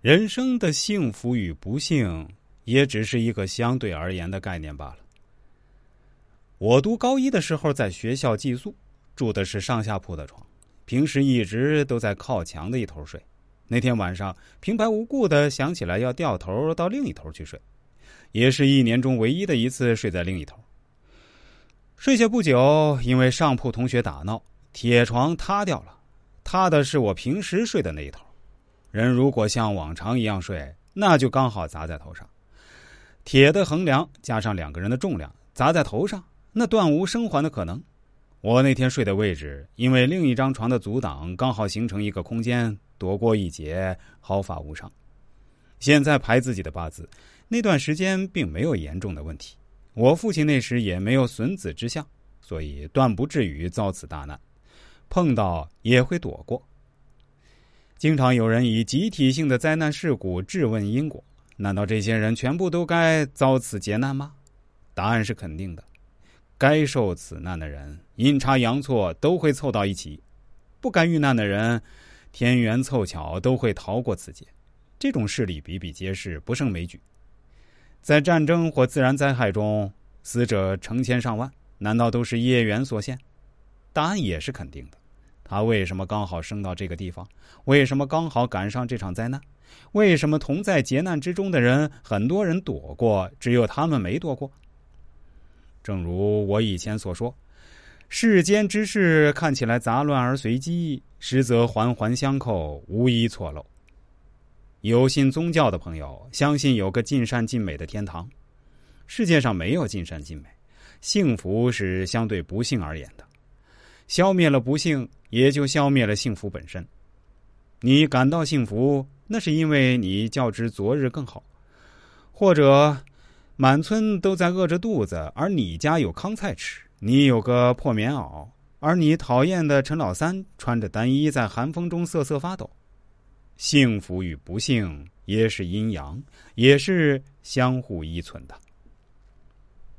人生的幸福与不幸，也只是一个相对而言的概念罢了。我读高一的时候，在学校寄宿，住的是上下铺的床，平时一直都在靠墙的一头睡。那天晚上，平白无故的想起来要掉头到另一头去睡，也是一年中唯一的一次睡在另一头。睡下不久，因为上铺同学打闹，铁床塌掉了，塌的是我平时睡的那一头。人如果像往常一样睡，那就刚好砸在头上。铁的横梁加上两个人的重量，砸在头上，那断无生还的可能。我那天睡的位置，因为另一张床的阻挡，刚好形成一个空间，躲过一劫，毫发无伤。现在排自己的八字，那段时间并没有严重的问题。我父亲那时也没有损子之相，所以断不至于遭此大难。碰到也会躲过。经常有人以集体性的灾难事故质问因果，难道这些人全部都该遭此劫难吗？答案是肯定的。该受此难的人，阴差阳错都会凑到一起；不该遇难的人，天缘凑巧都会逃过此劫。这种事例比比皆是，不胜枚举。在战争或自然灾害中，死者成千上万，难道都是业缘所限？答案也是肯定的。他为什么刚好生到这个地方？为什么刚好赶上这场灾难？为什么同在劫难之中的人，很多人躲过，只有他们没躲过？正如我以前所说，世间之事看起来杂乱而随机，实则环环相扣，无一错漏。有信宗教的朋友相信有个尽善尽美的天堂，世界上没有尽善尽美，幸福是相对不幸而言的。消灭了不幸，也就消灭了幸福本身。你感到幸福，那是因为你较之昨日更好；或者，满村都在饿着肚子，而你家有糠菜吃；你有个破棉袄，而你讨厌的陈老三穿着单衣在寒风中瑟瑟发抖。幸福与不幸也是阴阳，也是相互依存的。